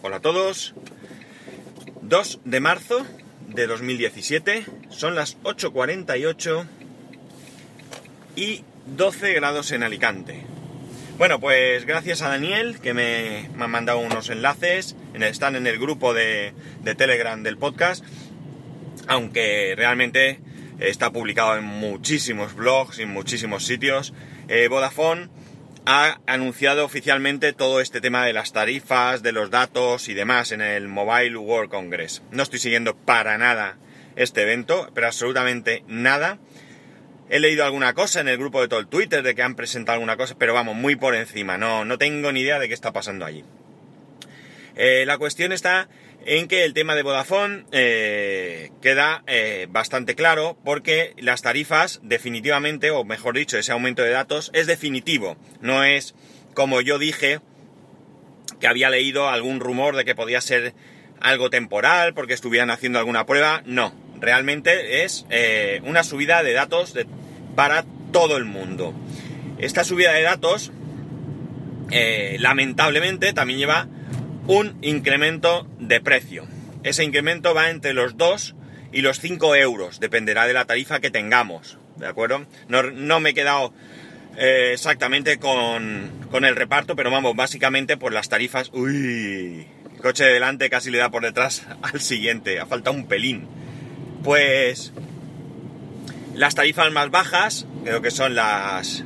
Hola a todos. 2 de marzo de 2017. Son las 8.48 y 12 grados en Alicante. Bueno, pues gracias a Daniel que me, ha mandado unos enlaces. están en el grupo de, de Telegram del podcast. Aunque realmente está publicado en muchísimos blogs y en muchísimos sitios. Eh, Vodafone ha anunciado oficialmente todo este tema de las tarifas, de los datos y demás en el Mobile World Congress. No estoy siguiendo para nada este evento, pero absolutamente nada. He leído alguna cosa en el grupo de todo el Twitter de que han presentado alguna cosa, pero vamos, muy por encima, no, no tengo ni idea de qué está pasando allí. Eh, la cuestión está en que el tema de Vodafone eh, queda eh, bastante claro porque las tarifas definitivamente, o mejor dicho, ese aumento de datos es definitivo. No es como yo dije que había leído algún rumor de que podía ser algo temporal porque estuvieran haciendo alguna prueba. No, realmente es eh, una subida de datos para todo el mundo. Esta subida de datos, lamentablemente, también lleva un incremento de precio. Ese incremento va entre los 2 y los 5 euros, dependerá de la tarifa que tengamos, ¿de acuerdo? No, me he quedado eh, exactamente con, el reparto, pero vamos, básicamente por las tarifas... Uy, el coche de delante casi le da por detrás al siguiente, ha faltado un pelín. Pues las tarifas más bajas, creo que son las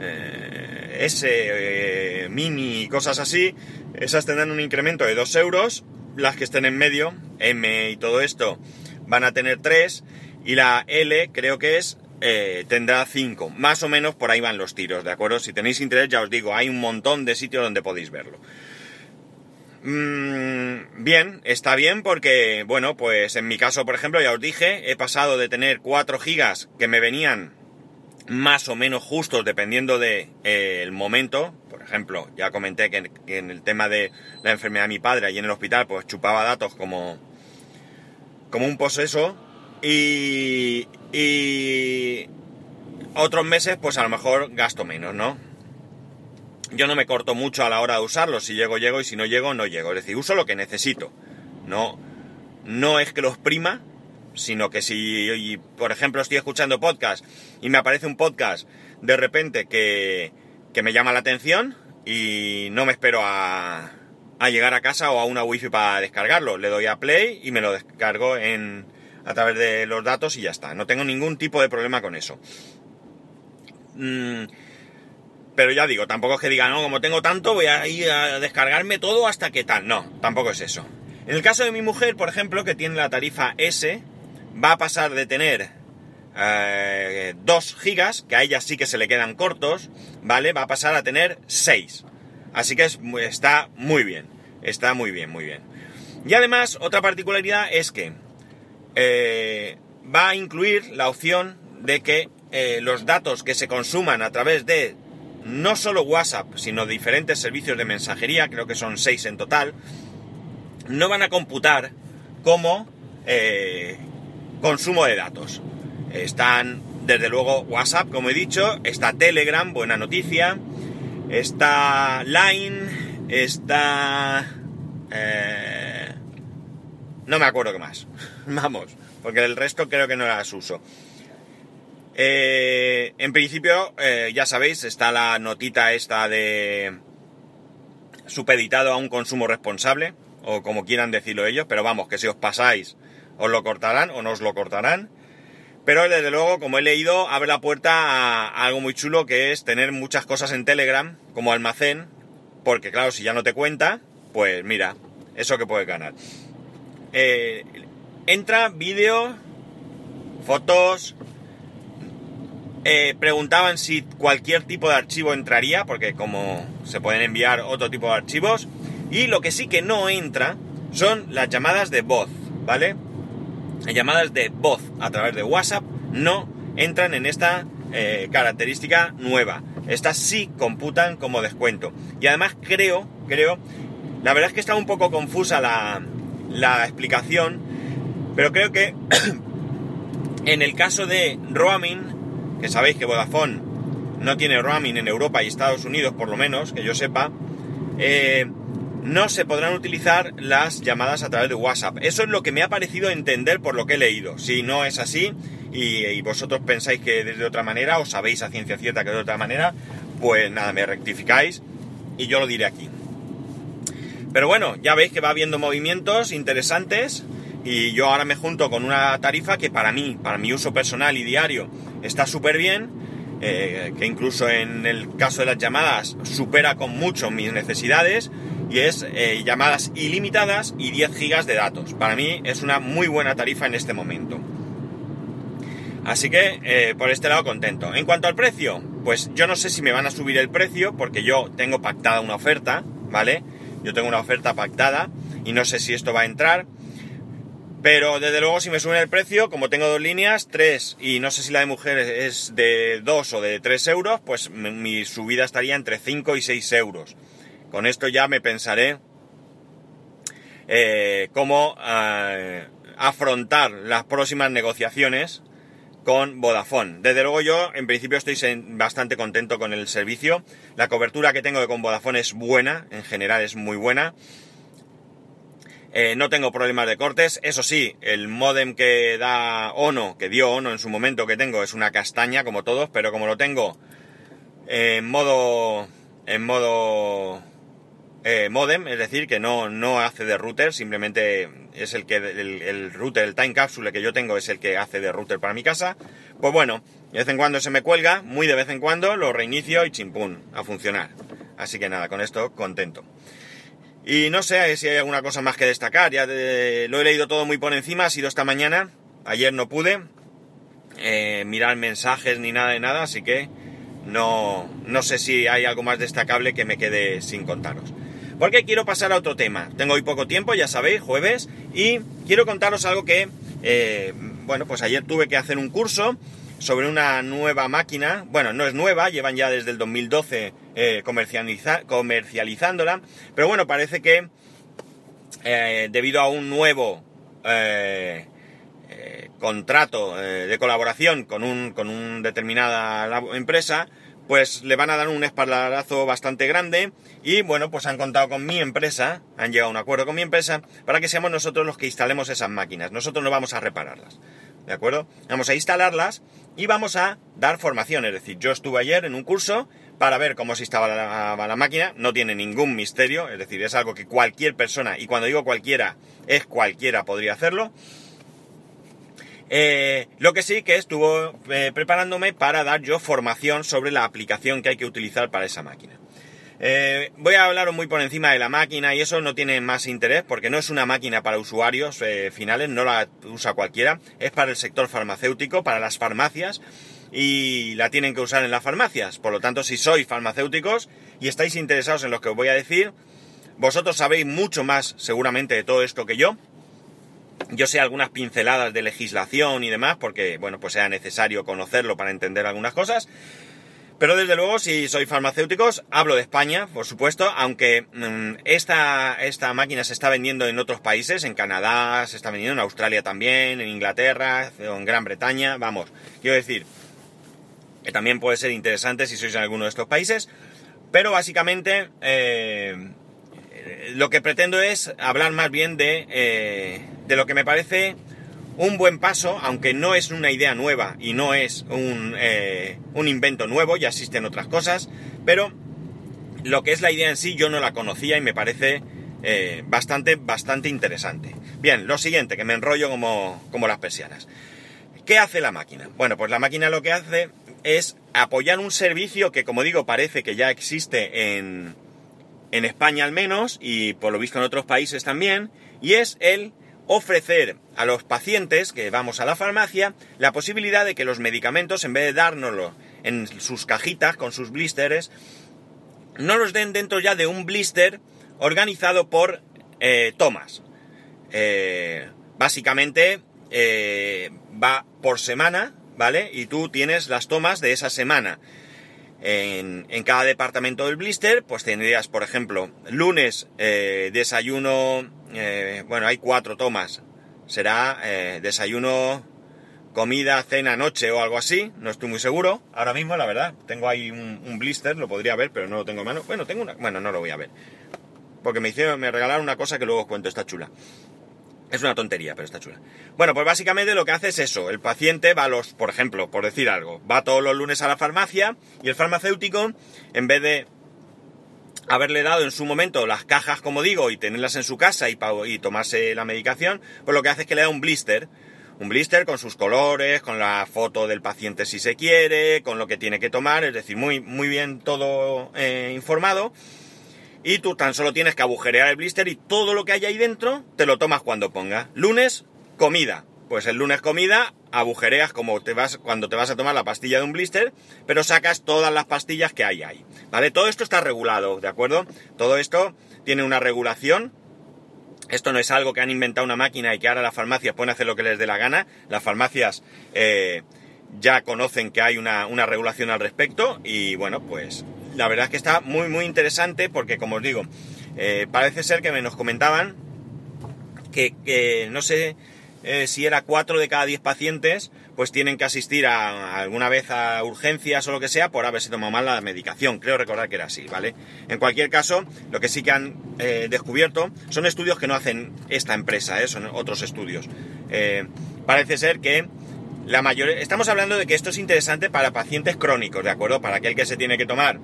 eh, S, eh, Mini y cosas así, esas tendrán un incremento de 2 euros, las que estén en medio, M y todo esto, van a tener 3, y la L creo que es, eh, tendrá 5. Más o menos por ahí van los tiros, ¿de acuerdo? Si tenéis interés, ya os digo, hay un montón de sitios donde podéis verlo. Mm, bien, está bien porque, bueno, pues en mi caso, por ejemplo, ya os dije, he pasado de tener 4 gigas que me venían más o menos justos dependiendo del de, eh, momento. Ejemplo, ya comenté que, en el tema de la enfermedad de mi padre allí en el hospital, pues chupaba datos como, como un poseso. Y, y otros meses, pues a lo mejor gasto menos, ¿no? Yo no me corto mucho a la hora de usarlo. Si llego, llego y si no llego, no llego. Es decir, uso lo que necesito. No, no es que los prima, sino que si, por ejemplo, estoy escuchando podcast y me aparece un podcast de repente que, que me llama la atención y no me espero a, a, llegar a casa o a una wifi para descargarlo. Le doy a play y me lo descargo en, a través de los datos y ya está. No tengo ningún tipo de problema con eso. Mm, pero ya digo, tampoco es que diga, no, como tengo tanto, voy a ir a descargarme todo hasta que tal. No, tampoco es eso. En el caso de mi mujer, por ejemplo, que tiene la tarifa S, va a pasar de tener 2 eh, gigas, que a ella sí que se le quedan cortos, ¿vale? Va a pasar a tener 6. Así que está muy bien, está muy bien, muy bien. Y además, otra particularidad es que eh, va a incluir la opción de que eh, los datos que se consuman a través de no solo WhatsApp, sino diferentes servicios de mensajería, creo que son 6 en total, no van a computar como consumo de datos. Están, desde luego, WhatsApp, como he dicho, está Telegram, buena noticia, está Line, está... Eh, no me acuerdo qué más. Vamos, porque el resto creo que no las uso. Eh, en principio, eh, ya sabéis, está la notita esta de supeditado a un consumo responsable, o como quieran decirlo ellos, pero vamos, que si os pasáis os lo cortarán o no os lo cortarán. Pero desde luego, como he leído, abre la puerta a algo muy chulo que es tener muchas cosas en Telegram como almacén, porque claro, si ya no te cuenta, pues mira, eso que puedes ganar. Eh, entra vídeo, fotos. Eh, preguntaban si cualquier tipo de archivo entraría, porque como se pueden enviar otro tipo de archivos. Y lo que sí que no entra son las llamadas de voz, ¿vale? Llamadas de voz a través de WhatsApp no entran en esta eh, característica nueva. Estas sí computan como descuento. Y además creo, creo, la verdad es que está un poco confusa la, la explicación, pero creo que en el caso de roaming, que sabéis que Vodafone no tiene roaming en Europa y Estados Unidos por lo menos, que yo sepa, eh, no se podrán utilizar las llamadas a través de WhatsApp. Eso es lo que me ha parecido entender por lo que he leído. Si no es así y, vosotros pensáis que de otra manera o sabéis a ciencia cierta que de otra manera, pues nada, me rectificáis y yo lo diré aquí. Pero bueno, ya veis que va habiendo movimientos interesantes y yo ahora me junto con una tarifa que para mí, para mi uso personal y diario, está súper bien, eh, que incluso en el caso de las llamadas supera con mucho mis necesidades y es eh, llamadas ilimitadas y 10 gigas de datos. Para mí es una muy buena tarifa en este momento. Así que eh, por este lado contento. En cuanto al precio, pues yo no sé si me van a subir el precio porque yo tengo pactada una oferta, ¿vale? Yo tengo una oferta pactada y no sé si esto va a entrar. Pero desde luego si me suben el precio, como tengo dos líneas, tres, y no sé si la de mujeres es de dos o de tres euros, pues mi subida estaría entre 5 y 6 euros. Con esto ya me pensaré eh, cómo eh, afrontar las próximas negociaciones con Vodafone. Desde luego yo en principio estoy bastante contento con el servicio. La cobertura que tengo con Vodafone es buena, en general es muy buena. Eh, no tengo problemas de cortes. Eso sí, el modem que da Ono, que dio Ono en su momento que tengo, es una castaña como todos, pero como lo tengo en modo. en modo. Eh, modem, es decir, que no, no hace de router, simplemente es el que el, router, el time capsule que yo tengo es el que hace de router para mi casa. Pues bueno, de vez en cuando se me cuelga, muy de vez en cuando lo reinicio y chimpún, a funcionar. Así que nada, con esto contento. Y no sé si hay alguna cosa más que destacar. Ya lo he leído todo muy por encima, ha sido esta mañana. Ayer no pude eh, mirar mensajes ni nada de nada, así que no, no sé si hay algo más destacable que me quede sin contaros. Porque quiero pasar a otro tema. Tengo hoy poco tiempo, ya sabéis, jueves, y quiero contaros algo que, eh, bueno, pues ayer tuve que hacer un curso sobre una nueva máquina. Bueno, no es nueva, llevan ya desde el 2012 eh, comercializándola. Pero bueno, parece que eh, debido a un nuevo contrato de colaboración con un, con una determinada empresa, pues le van a dar un espaldarazo bastante grande y bueno, pues han contado con mi empresa, han llegado a un acuerdo con mi empresa para que seamos nosotros los que instalemos esas máquinas. Nosotros no vamos a repararlas. ¿De acuerdo? Vamos a instalarlas y vamos a dar formación. Es decir, yo estuve ayer en un curso para ver cómo se instalaba la, máquina. No tiene ningún misterio, es decir, es algo que cualquier persona, y cuando digo cualquiera, es cualquiera podría hacerlo. Eh, lo que sí que estuvo eh, preparándome para dar yo formación sobre la aplicación que hay que utilizar para esa máquina. Eh, voy a hablar muy por encima de la máquina y eso no tiene más interés porque no es una máquina para usuarios finales, no la usa cualquiera, es para el sector farmacéutico, para las farmacias y la tienen que usar en las farmacias. Por lo tanto, si sois farmacéuticos y estáis interesados en lo que os voy a decir, vosotros sabéis mucho más seguramente de todo esto que yo. Yo sé algunas pinceladas de legislación y demás porque, bueno, pues sea necesario conocerlo para entender algunas cosas. Pero desde luego, si sois farmacéuticos, hablo de España, por supuesto, aunque mm, esta, esta máquina se está vendiendo en otros países, en Canadá, se está vendiendo en Australia también, en Inglaterra, en Gran Bretaña, vamos, quiero decir, que también puede ser interesante si sois en alguno de estos países, pero básicamente eh, lo que pretendo es hablar más bien de, eh, de lo que me parece un buen paso, aunque no es una idea nueva y no es un, eh, un invento nuevo, ya existen otras cosas, pero lo que es la idea en sí yo no la conocía y me parece eh, bastante, bastante interesante. Bien, lo siguiente, que me enrollo como, como las persianas. ¿Qué hace la máquina? Bueno, pues la máquina lo que hace es apoyar un servicio que, como digo, parece que ya existe en, en España al menos y por lo visto en otros países también, y es el ofrecer a los pacientes que vamos a la farmacia la posibilidad de que los medicamentos, en vez de dárnoslo en sus cajitas con sus blisters, no los den dentro ya de un blister organizado por eh, tomas. Eh, básicamente eh, va por semana, ¿vale? Y tú tienes las tomas de esa semana. En, en, cada departamento del blister, pues tendrías, por ejemplo, lunes desayuno eh, bueno, hay cuatro tomas. Será eh, desayuno, comida, cena, noche o algo así. No estoy muy seguro. Ahora mismo, la verdad, tengo ahí un, blister, lo podría ver, pero no lo tengo en mano. Bueno, tengo una. Bueno, no lo voy a ver. porque me hicieron, me regalaron una cosa que luego os cuento, está chula. Es una tontería, pero está chula. Bueno, pues básicamente lo que hace es eso. El paciente va a los, por ejemplo, por decir algo, va todos los lunes a la farmacia y el farmacéutico, en vez de haberle dado en su momento las cajas, como digo, y tenerlas en su casa y, y tomarse la medicación, pues lo que hace es que le da un blister. Un blister con sus colores, con la foto del paciente si se quiere, con lo que tiene que tomar, es decir, muy, muy bien todo eh, informado. Y tú tan solo tienes que agujerear el blister y todo lo que hay ahí dentro te lo tomas cuando ponga. Lunes, comida. Pues el lunes comida, agujereas como te vas cuando te vas a tomar la pastilla de un blister, pero sacas todas las pastillas que hay ahí. ¿Vale? Todo esto está regulado, ¿de acuerdo? Todo esto tiene una regulación. Esto no es algo que han inventado una máquina y que ahora las farmacias pueden hacer lo que les dé la gana. Las farmacias eh, ya conocen que hay una, una regulación al respecto y bueno, pues la verdad es que está muy muy interesante porque como os digo, eh, parece ser que me nos comentaban que, que no sé eh, si era 4 de cada 10 pacientes, pues tienen que asistir a, alguna vez a urgencias o lo que sea por haberse tomado mal la medicación. Creo recordar que era así, ¿vale? En cualquier caso, lo que sí que han eh, descubierto son estudios que no hacen esta empresa, ¿eh? son otros estudios. parece ser que la mayoría... Estamos hablando de que esto es interesante para pacientes crónicos, ¿de acuerdo? Para aquel que se tiene que tomar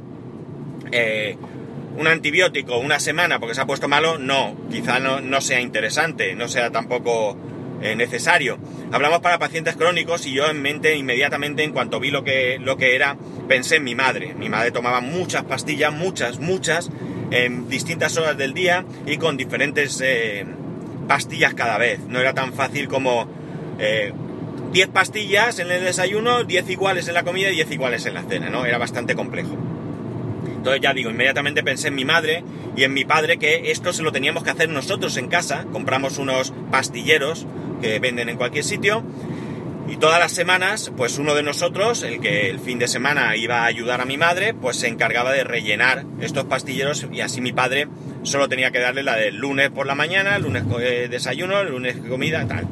un antibiótico una semana porque se ha puesto malo, no, quizá no, no sea interesante, no sea tampoco eh, necesario. Hablamos para pacientes crónicos y yo en mente inmediatamente en cuanto vi lo que, lo que era, pensé en mi madre. Mi madre tomaba muchas pastillas, muchas, muchas, en distintas horas del día y con diferentes eh, pastillas cada vez. No era tan fácil como 10 eh, pastillas en el desayuno, 10 iguales en la comida y 10 iguales en la cena, ¿no? Era bastante complejo. Entonces ya digo, inmediatamente pensé en mi madre y en mi padre que esto se lo teníamos que hacer nosotros en casa. Compramos unos pastilleros que venden en cualquier sitio. Y todas las semanas, pues uno de nosotros, el que el fin de semana iba a ayudar a mi madre, pues se encargaba de rellenar estos pastilleros y así mi padre solo tenía que darle la del lunes por la mañana, lunes eh, desayuno, lunes comida, tal.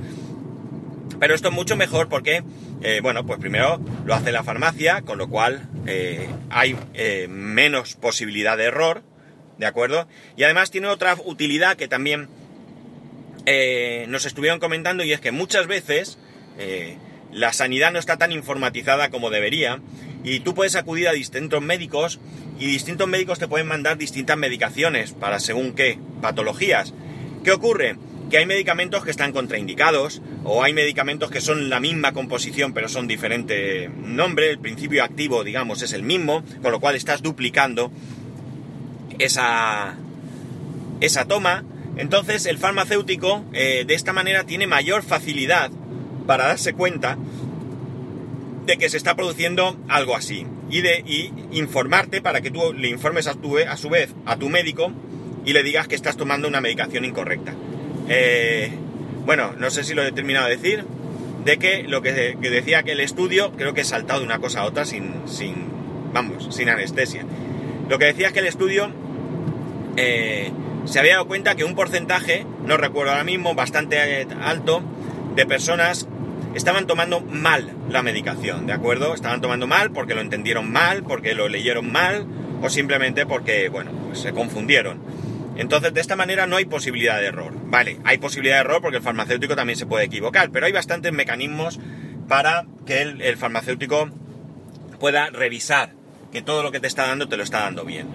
Pero esto es mucho mejor porque, eh, bueno, pues primero lo hace la farmacia, con lo cual eh, hay menos posibilidad de error, ¿de acuerdo? Y además tiene otra utilidad que también eh, nos estuvieron comentando y es que muchas veces eh, la sanidad no está tan informatizada como debería y tú puedes acudir a distintos médicos y distintos médicos te pueden mandar distintas medicaciones para según qué patologías. ¿Qué ocurre? Que hay medicamentos que están contraindicados o hay medicamentos que son la misma composición pero son diferente nombre, el principio activo digamos es el mismo, con lo cual estás duplicando esa, esa toma entonces el farmacéutico eh, de esta manera tiene mayor facilidad para darse cuenta de que se está produciendo algo así y de informarte para que tú le informes a, tu, a su vez a tu médico y le digas que estás tomando una medicación incorrecta. Eh, bueno, no sé si lo he terminado de decir, de que lo que, decía que el estudio, creo que he saltado de una cosa a otra sin, sin vamos, sin anestesia. Lo que decía es que el estudio eh, se había dado cuenta que un porcentaje, no recuerdo ahora mismo, bastante alto, de personas estaban tomando mal la medicación, ¿de acuerdo? Estaban tomando mal porque lo entendieron mal, porque lo leyeron mal o simplemente porque, bueno, pues se confundieron. Entonces, de esta manera no hay posibilidad de error. Vale, hay posibilidad de error porque el farmacéutico también se puede equivocar, pero hay bastantes mecanismos para que el, el farmacéutico pueda revisar que todo lo que te está dando te lo está dando bien.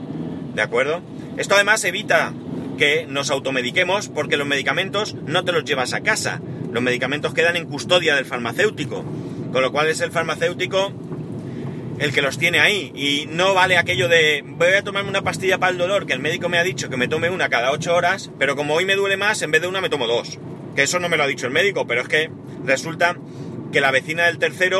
¿De acuerdo? Esto además evita que nos automediquemos porque los medicamentos no te los llevas a casa. Los medicamentos quedan en custodia del farmacéutico. Con lo cual es el farmacéutico el que los tiene ahí. Y no vale aquello de voy a tomarme una pastilla para el dolor que el médico me ha dicho que me tome una cada ocho horas, pero como hoy me duele más, en vez de una me tomo dos. Que eso no me lo ha dicho el médico, pero es que resulta que la vecina del tercero